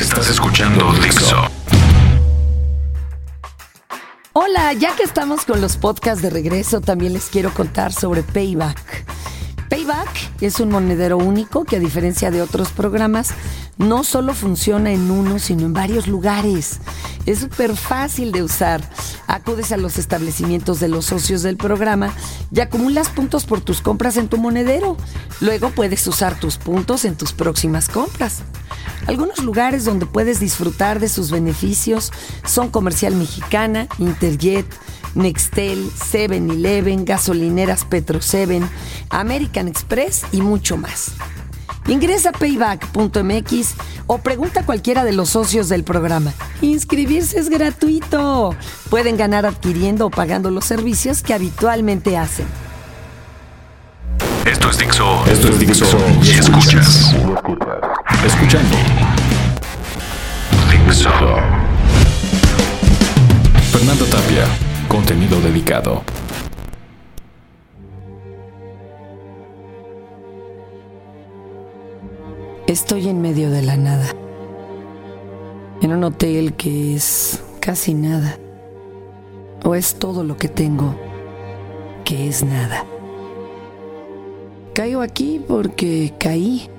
Estás escuchando Dixo. Hola, ya que estamos con los podcasts de regreso, también les quiero contar sobre Payback. Payback es un monedero único que a diferencia de otros programas no solo funciona en uno, sino en varios lugares. Es súper fácil de usar. Acudes a los establecimientos de los socios del programa y acumulas puntos por tus compras en tu monedero. Luego puedes usar tus puntos en tus próximas compras. Algunos lugares donde puedes disfrutar de sus beneficios son Comercial Mexicana, Interjet, Nextel, 7-Eleven, gasolineras Petro 7, American Express y mucho más. Ingresa a payback.mx o pregunta a cualquiera de los socios del programa. Inscribirse es gratuito. Pueden ganar adquiriendo o pagando los servicios que habitualmente hacen. Esto es Dixo. Esto es Dixo. Y escuchas. Escuchando. Dixo. Fernando Tapia. Contenido dedicado. Estoy en medio de la nada. En un hotel que es casi nada. O es todo lo que tengo que es nada. Caigo aquí porque caí,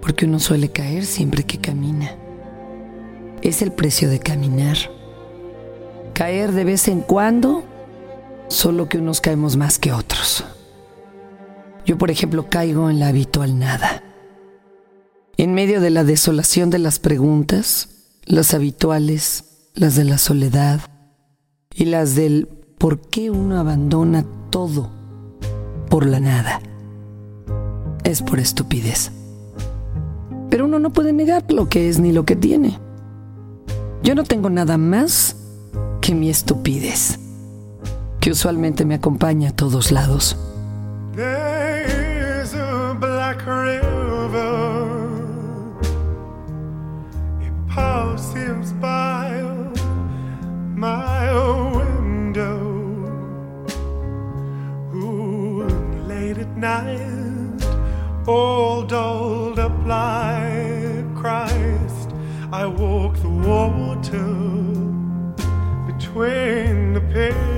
porque uno suele caer siempre que camina. Es el precio de caminar. Caer de vez en cuando, solo que unos caemos más que otros. Yo, por ejemplo, caigo en la habitual nada. En medio de la desolación de las preguntas, las habituales, las de la soledad y las del por qué uno abandona todo por la nada. Es por estupidez. Pero uno no puede negar lo que es ni lo que tiene. Yo no tengo nada más que mi estupidez, que usualmente me acompaña a todos lados. Night, Christ. I walk water between the pales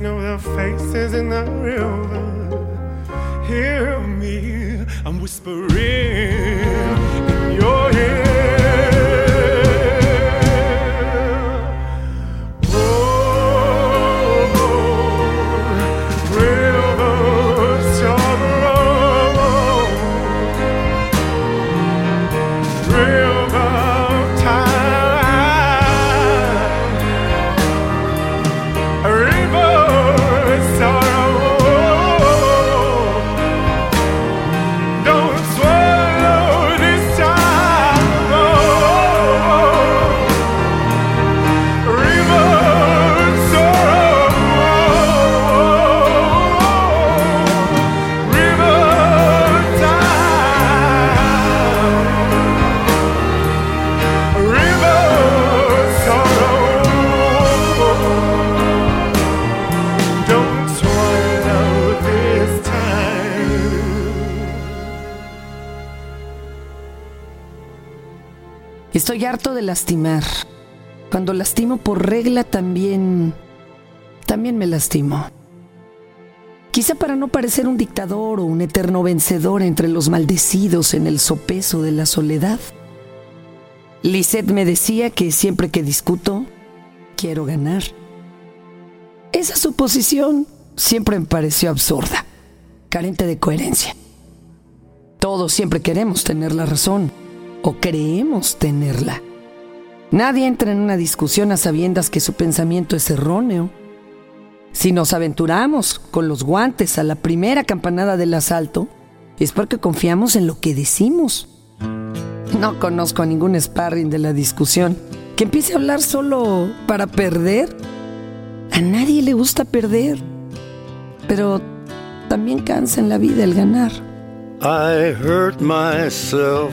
know their faces in the room. Estoy harto de lastimar. Cuando lastimo por regla también... también me lastimo. Quizá para no parecer un dictador o un eterno vencedor entre los maldecidos en el sopeso de la soledad. Lisette me decía que siempre que discuto, quiero ganar. Esa suposición siempre me pareció absurda, carente de coherencia. Todos siempre queremos tener la razón o creemos tenerla. Nadie entra en una discusión a sabiendas que su pensamiento es erróneo si nos aventuramos con los guantes a la primera campanada del asalto, es porque confiamos en lo que decimos. No conozco a ningún sparring de la discusión que empiece a hablar solo para perder. A nadie le gusta perder, pero también cansa en la vida el ganar. I hurt myself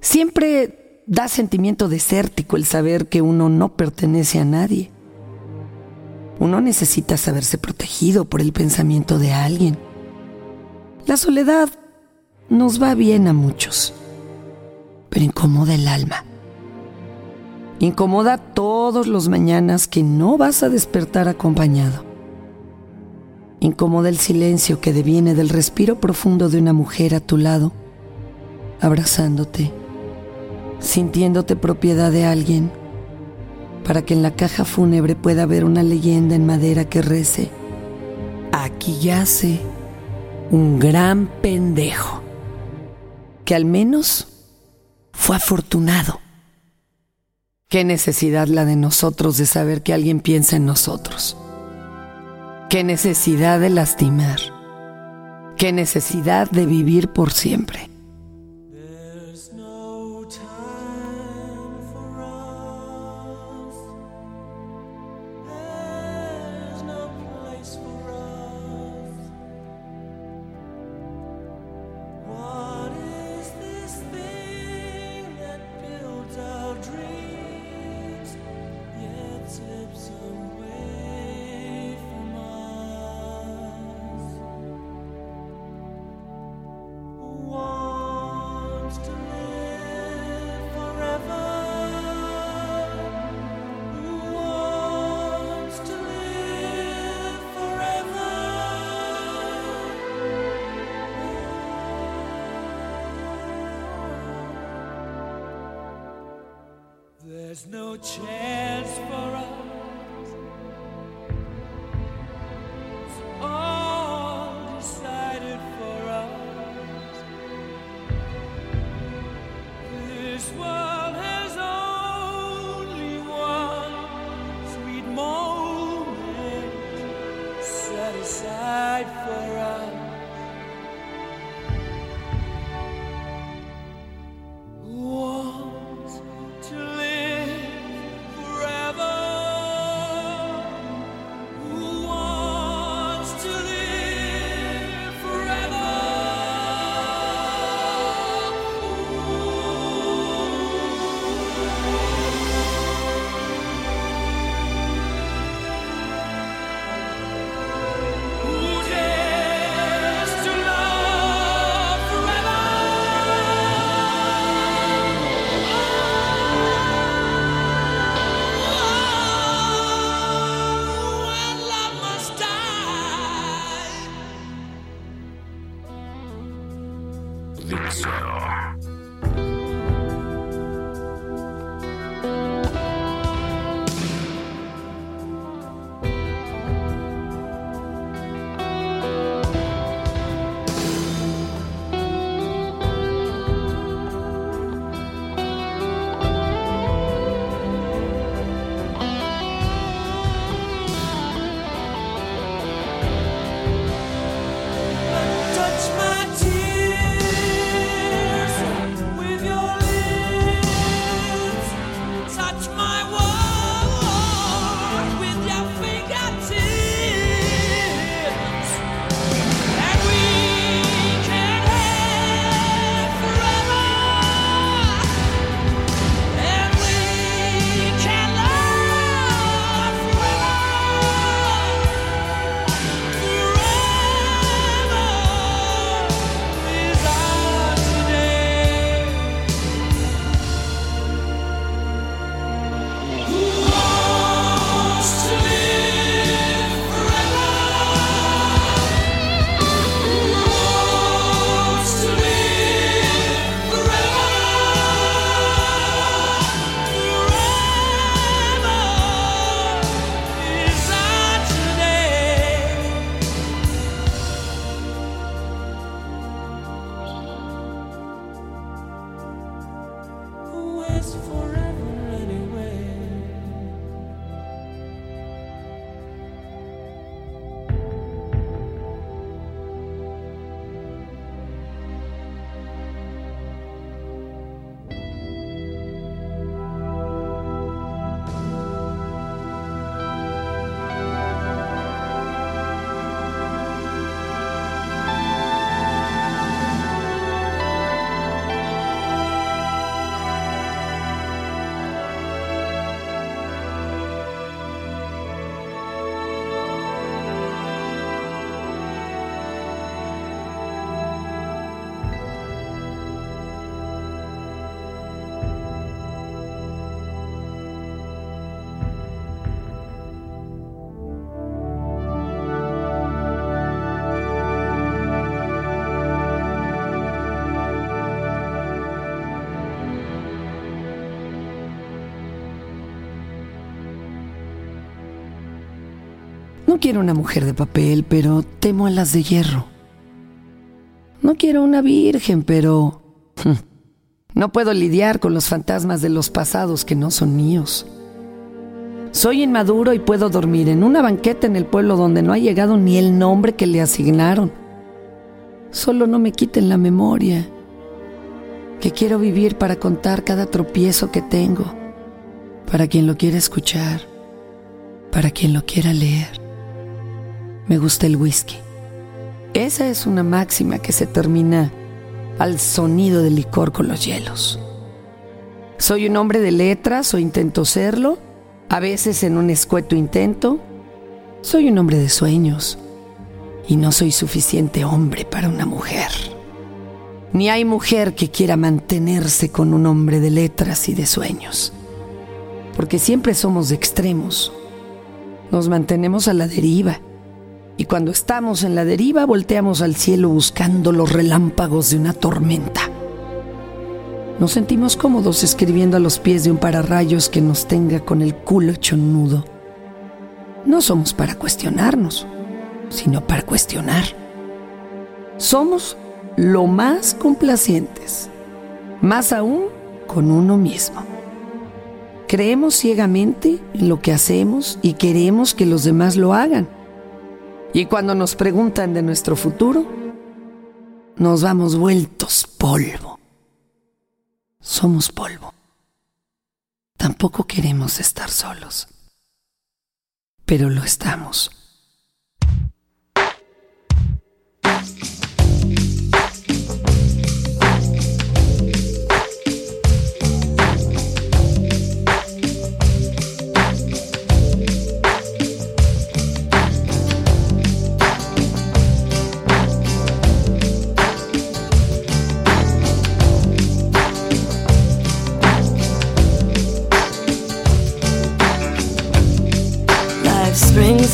Siempre da sentimiento desértico el saber que uno no pertenece a nadie. Uno necesita saberse protegido por el pensamiento de alguien. La soledad nos va bien a muchos, pero incomoda el alma. Incomoda todos los mañanas que no vas a despertar acompañado. Incomoda el silencio que deviene del respiro profundo de una mujer a tu lado, abrazándote, sintiéndote propiedad de alguien, para que en la caja fúnebre pueda haber una leyenda en madera que rece. Aquí yace un gran pendejo, que al menos fue afortunado. Qué necesidad la de nosotros de saber que alguien piensa en nosotros. Qué necesidad de lastimar. Qué necesidad de vivir por siempre. Quiero una mujer de papel, pero temo a las de hierro. No quiero una virgen, pero... Hmm, no puedo lidiar con los fantasmas de los pasados que no son míos. Soy inmaduro y puedo dormir en una banqueta en el pueblo donde no ha llegado ni el nombre que le asignaron. Solo no me quiten la memoria, que quiero vivir para contar cada tropiezo que tengo, para quien lo quiera escuchar, para quien lo quiera leer. Me gusta el whisky. Esa es una máxima que se termina al sonido del licor con los hielos. Soy un hombre de letras o intento serlo, a veces en un escueto intento. Soy un hombre de sueños y no soy suficiente hombre para una mujer. Ni hay mujer que quiera mantenerse con un hombre de letras y de sueños, porque siempre somos de extremos. Nos mantenemos a la deriva y cuando estamos en la deriva volteamos al cielo buscando los relámpagos de una tormenta. Nos sentimos cómodos escribiendo a los pies de un pararrayos que nos tenga con el culo hecho nudo. No somos para cuestionarnos, sino para cuestionar. Somos lo más complacientes, más aún con uno mismo. Creemos ciegamente en lo que hacemos y queremos que los demás lo hagan. Y cuando nos preguntan de nuestro futuro, nos vamos vueltos polvo. Somos polvo. Tampoco queremos estar solos. Pero lo estamos.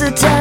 The time.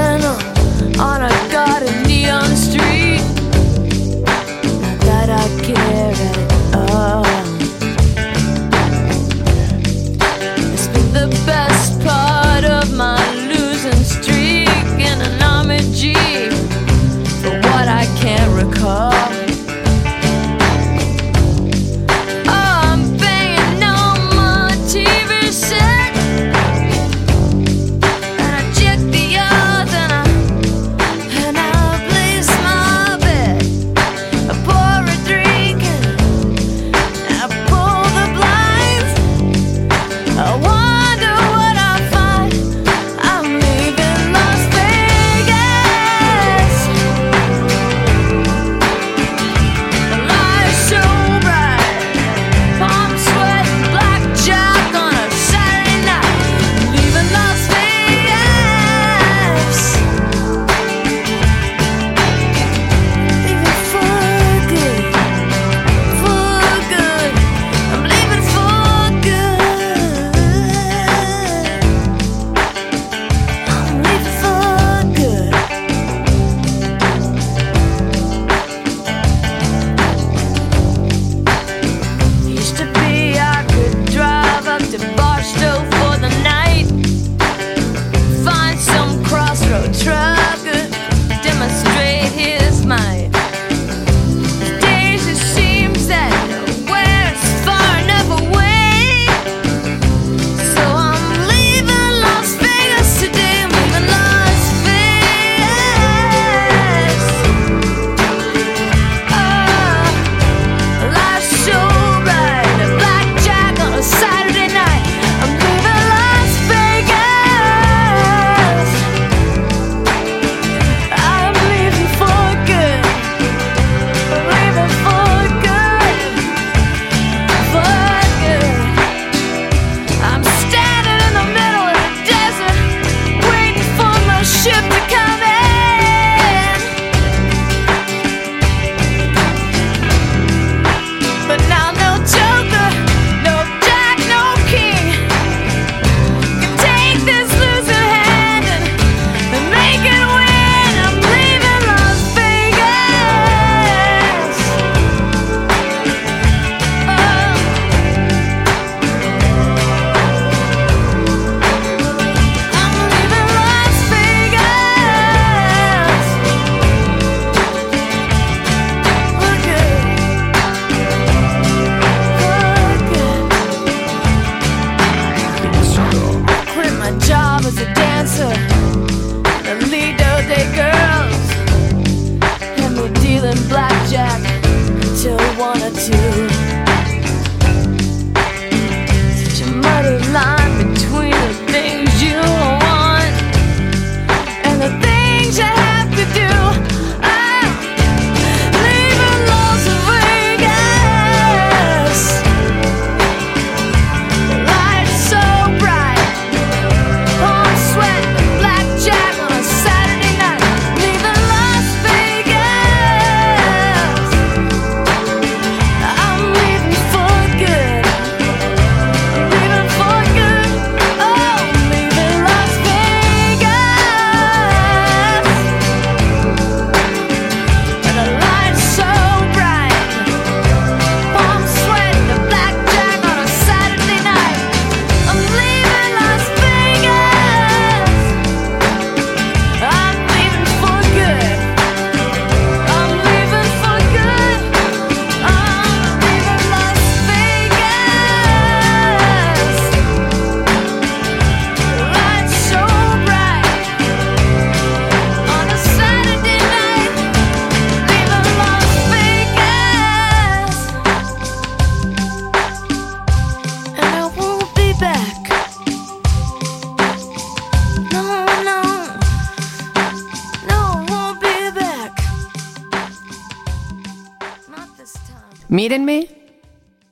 Mírenme,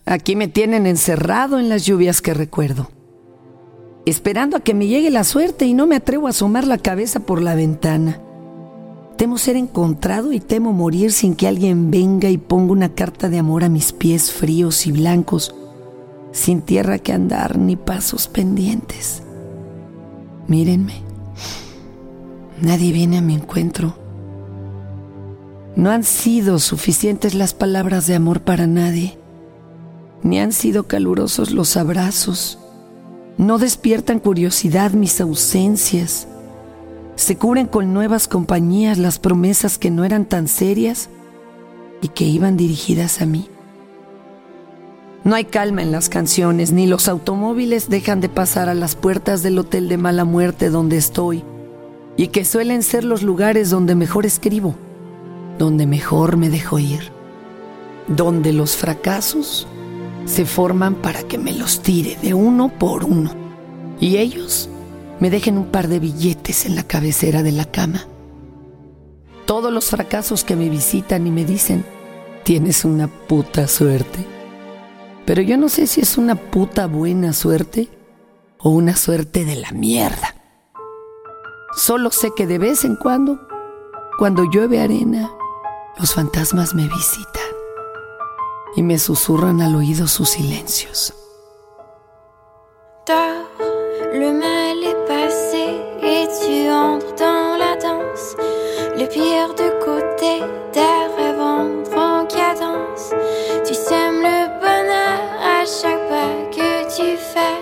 aquí me tienen encerrado en las lluvias que recuerdo, esperando a que me llegue la suerte y no me atrevo a asomar la cabeza por la ventana. Temo ser encontrado y temo morir sin que alguien venga y ponga una carta de amor a mis pies fríos y blancos, sin tierra que andar ni pasos pendientes. Mírenme, nadie viene a mi encuentro. No han sido suficientes las palabras de amor para nadie, ni han sido calurosos los abrazos. No despiertan curiosidad mis ausencias. Se cubren con nuevas compañías las promesas que no eran tan serias y que iban dirigidas a mí. No hay calma en las canciones, ni los automóviles dejan de pasar a las puertas del hotel de mala muerte donde estoy, y que suelen ser los lugares donde mejor escribo, donde mejor me dejo ir, donde los fracasos se forman para que me los tire de uno por uno, y ellos me dejen un par de billetes en la cabecera de la cama. Todos los fracasos que me visitan y me dicen, tienes una puta suerte. Pero yo no sé si es una puta buena suerte o una suerte de la mierda. Solo sé que de vez en cuando, cuando llueve arena, los fantasmas me visitan y me susurran al oído sus silencios. Le mal est passé et tu entres dans la danse. Le pire de côté, rêves entrent en cadence. Tu sèmes le bonheur à chaque pas que tu fais.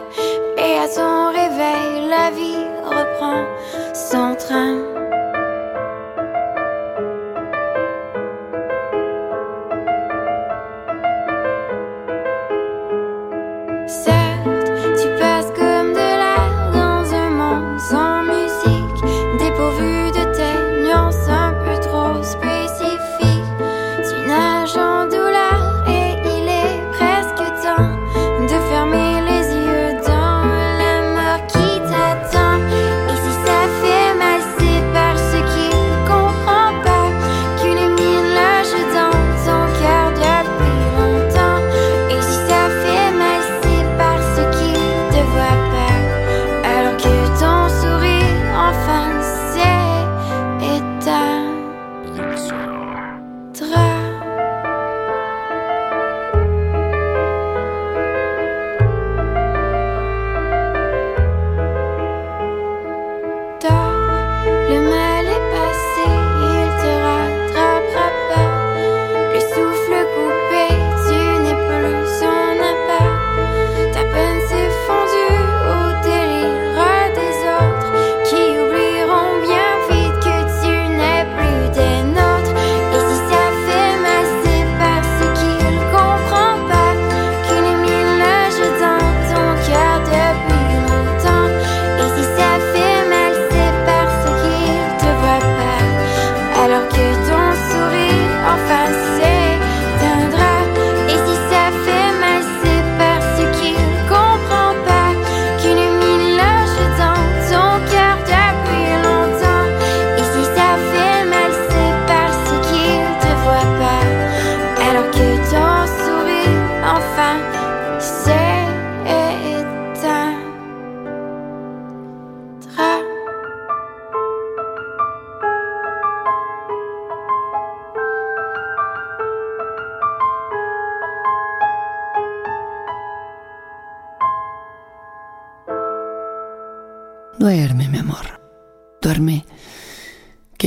Et à ton réveil, la vie reprend son train.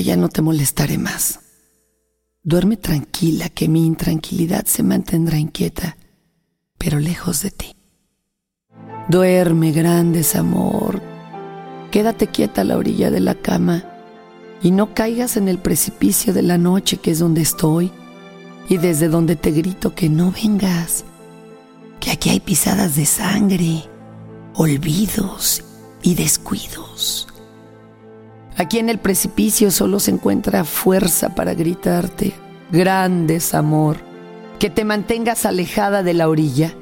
Ya no te molestaré más. Duerme tranquila, que mi intranquilidad se mantendrá inquieta, pero lejos de ti. Duerme, grandes amor. Quédate quieta a la orilla de la cama y no caigas en el precipicio de la noche que es donde estoy y desde donde te grito que no vengas, que aquí hay pisadas de sangre, olvidos y descuidos. Aquí en el precipicio solo se encuentra fuerza para gritarte, grandes amor, que te mantengas alejada de la orilla.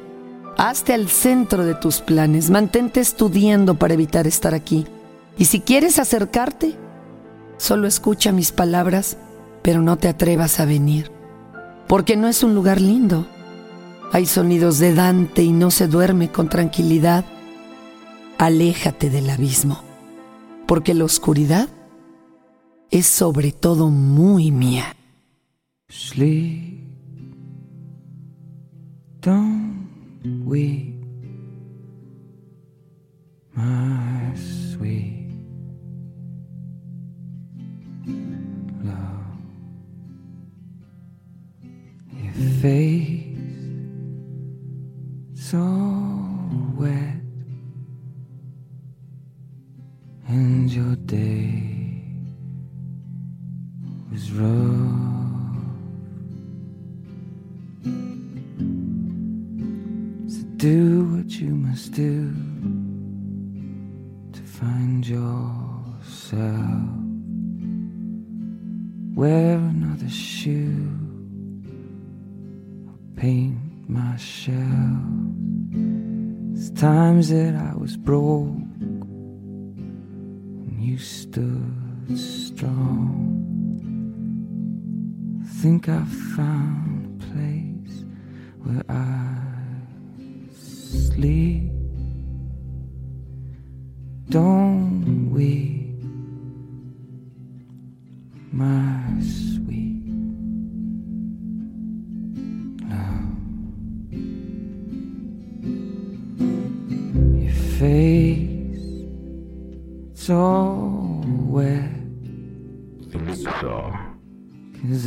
Hazte al centro de tus planes, mantente estudiando para evitar estar aquí. Y si quieres acercarte, solo escucha mis palabras, pero no te atrevas a venir, porque no es un lugar lindo, Hay sonidos de Dante y no se duerme con tranquilidad. Aléjate del abismo, porque la oscuridad es sobre todo muy mía. So wet, and your day was rough. So do what you must do to find yourself. Wear another shoe, or paint my shell. It's times that I was broke you stood strong. Think I found a place where I sleep. Don't we, my sweet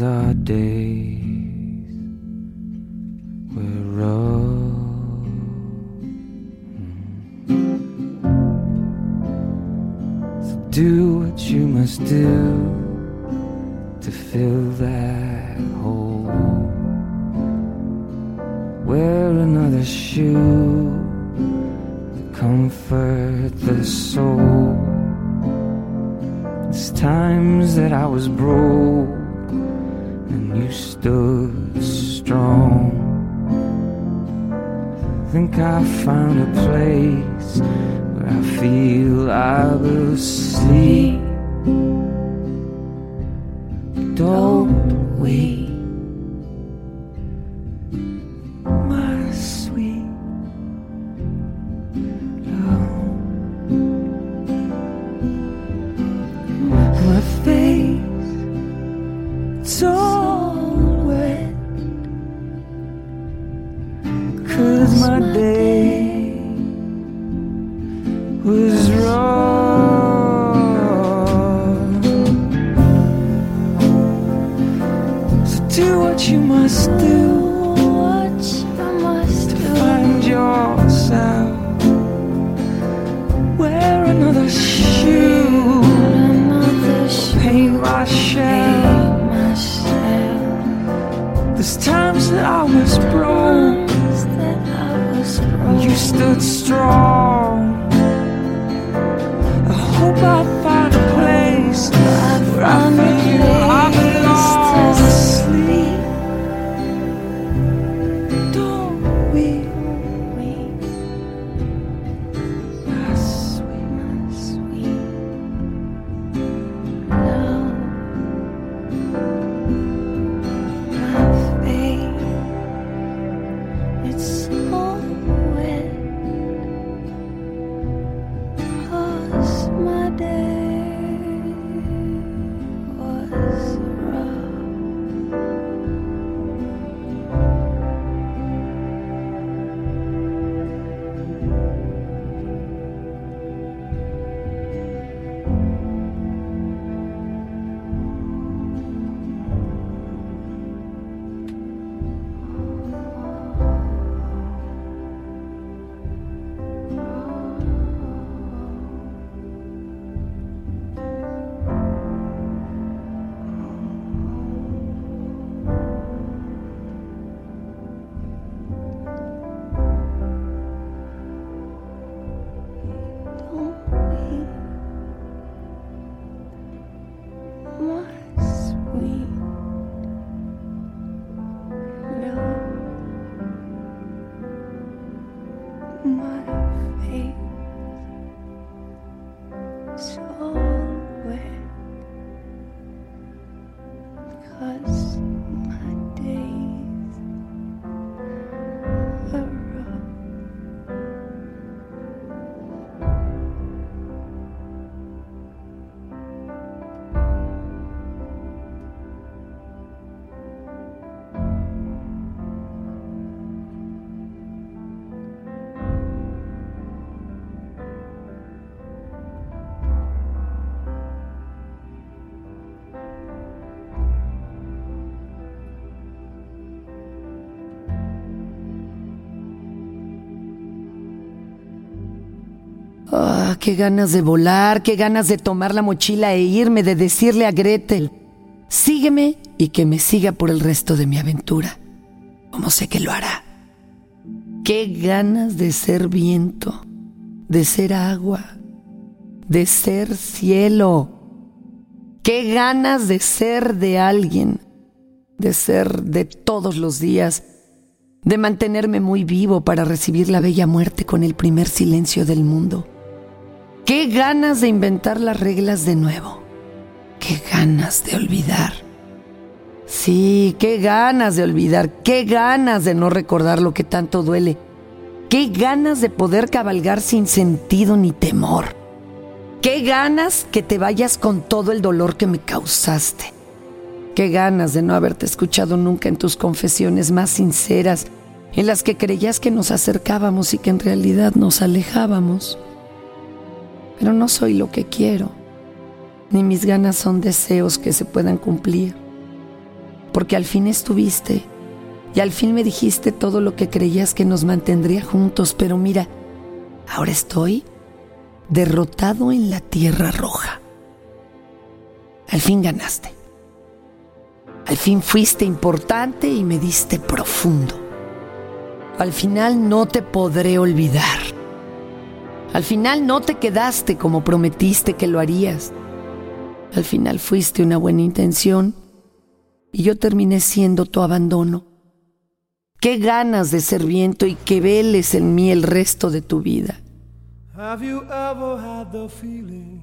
our day. Ah, qué ganas de volar, qué ganas de tomar la mochila e irme, de decirle a Gretel, sígueme y que me siga por el resto de mi aventura, como sé que lo hará. Qué ganas de ser viento, de ser agua, de ser cielo. Qué ganas de ser de alguien, de ser de todos los días, de mantenerme muy vivo para recibir la bella muerte con el primer silencio del mundo. Qué ganas de inventar las reglas de nuevo. Qué ganas de olvidar. Sí, qué ganas de olvidar, qué ganas de no recordar lo que tanto duele. Qué ganas de poder cabalgar sin sentido ni temor. Qué ganas que te vayas con todo el dolor que me causaste. Qué ganas de no haberte escuchado nunca en tus confesiones más sinceras, en las que creías que nos acercábamos y que en realidad nos alejábamos. Pero no soy lo que quiero, ni mis ganas son deseos que se puedan cumplir. Porque al fin estuviste y al fin me dijiste todo lo que creías que nos mantendría juntos, pero mira, ahora estoy derrotado en la tierra roja. Al fin ganaste. Al fin fuiste importante y me diste profundo. Al final no te podré olvidar. Al final no te quedaste como prometiste que lo harías. Al final fuiste una buena intención y yo terminé siendo tu abandono. Qué ganas de ser viento y que veles en mí el resto de tu vida. Have you ever had the feeling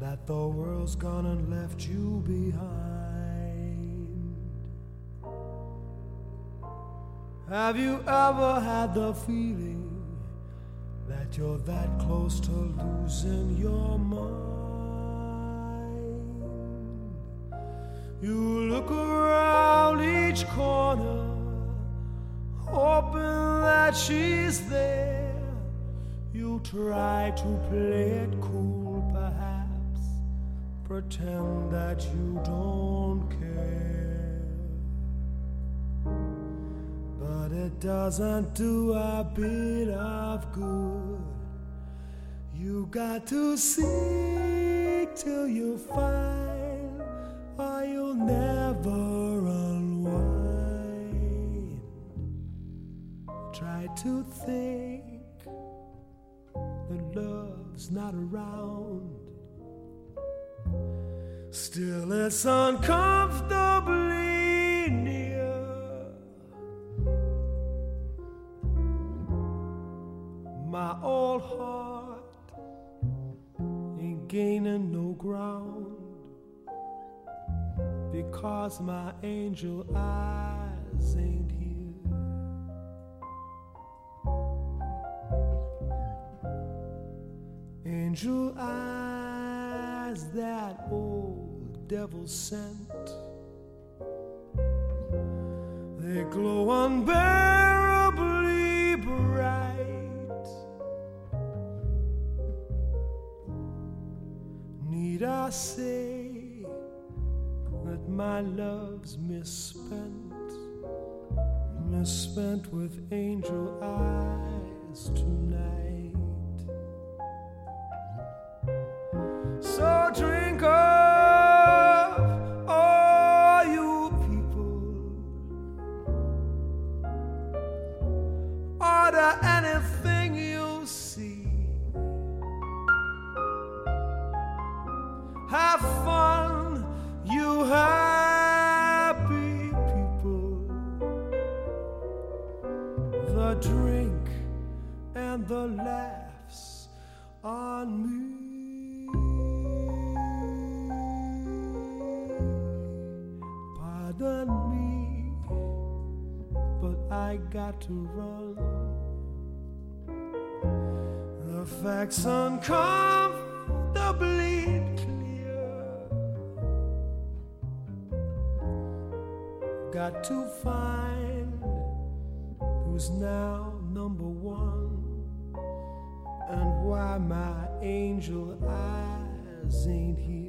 that the world's gone and left you behind? Have you ever had the feeling that you're that close to losing your mind? You look around each corner, hoping that she's there. You try to play it cool, perhaps, pretend that you don't care. But it doesn't do a bit of good. You got to seek till you find, or you'll never unwind. Try to think that love's not around. Still, it's uncomfortably old heart ain't gaining no ground because my angel eyes ain't here. Angel eyes that old devil sent. They glow unbearably Need I say that my love's misspent, misspent with angel eyes tonight? The drink and the laughs on me. Pardon me, but I got to run. The facts uncomfortably clear. Got to find who's now number one and why my angel eyes ain't here.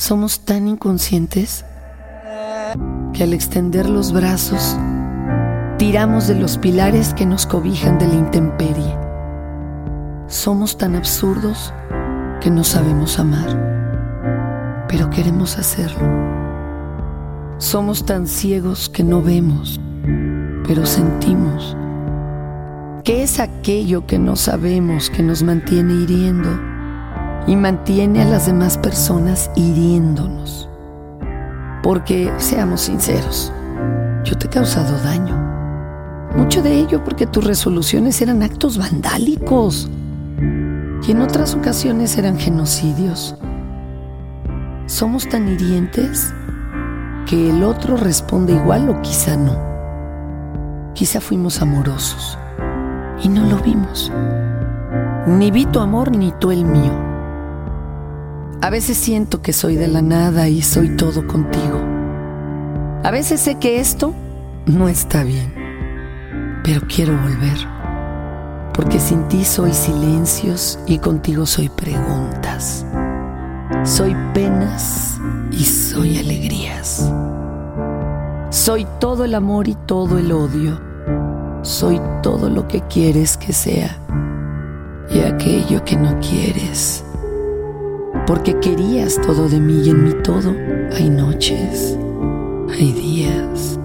Somos tan inconscientes que al extender los brazos tiramos de los pilares que nos cobijan de la intemperie. Somos tan absurdos que no sabemos amar, pero queremos hacerlo. Somos tan ciegos que no vemos, pero sentimos. ¿Qué es aquello que no sabemos que nos mantiene hiriendo? Y mantiene a las demás personas hiriéndonos. Porque, seamos sinceros, yo te he causado daño. Mucho de ello porque tus resoluciones eran actos vandálicos y en otras ocasiones eran genocidios. Somos tan hirientes que el otro responde igual o quizá no. Quizá fuimos amorosos y no lo vimos. Ni vi tu amor ni tú el mío. A veces siento que soy de la nada y soy todo contigo. A veces sé que esto no está bien, pero quiero volver. Porque sin ti soy silencios y contigo soy preguntas. Soy penas y soy alegrías. Soy todo el amor y todo el odio. Soy todo lo que quieres que sea y aquello que no quieres porque querías todo de mí y en mí todo. Hay noches, hay días,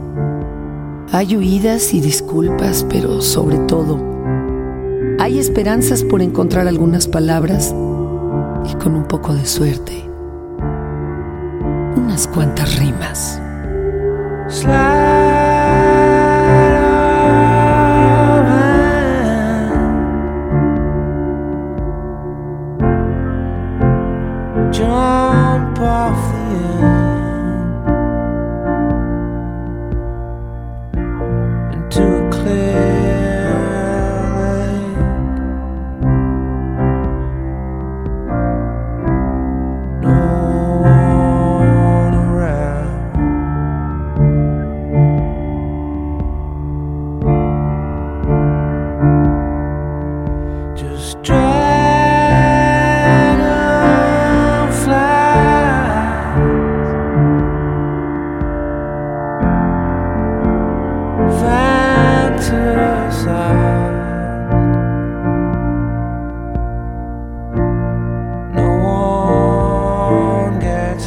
hay huidas y disculpas, pero sobre todo hay esperanzas por encontrar algunas palabras y con un poco de suerte, unas cuantas rimas.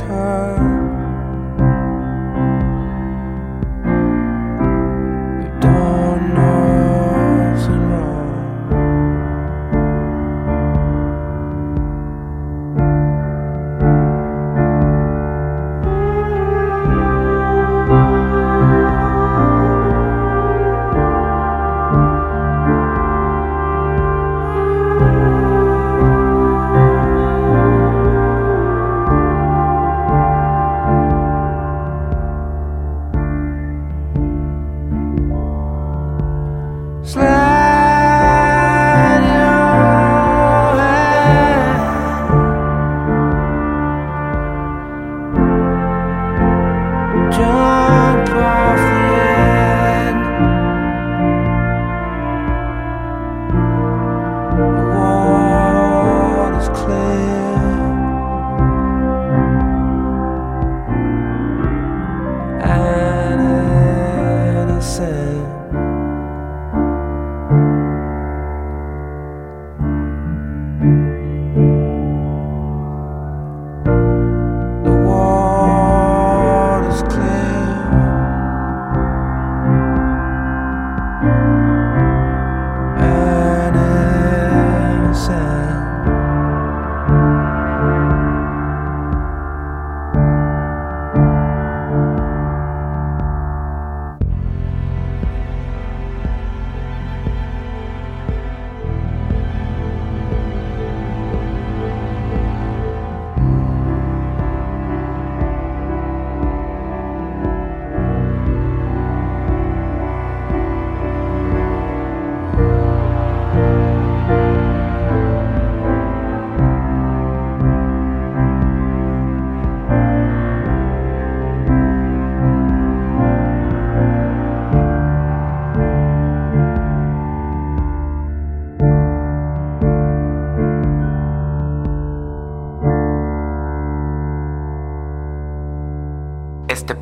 her.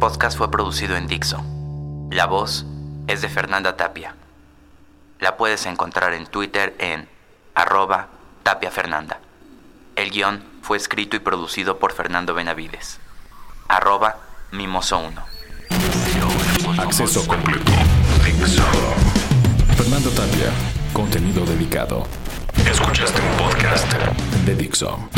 Podcast fue producido en Dixo. La voz es de Fernanda Tapia. La puedes encontrar en Twitter en arroba Tapia Fernanda. El guion fue escrito y producido por Fernando Benavides. Arroba Mimoso1. Acceso completo. Dixo. Fernando Tapia. Contenido dedicado. Escuchaste un podcast De Dixo.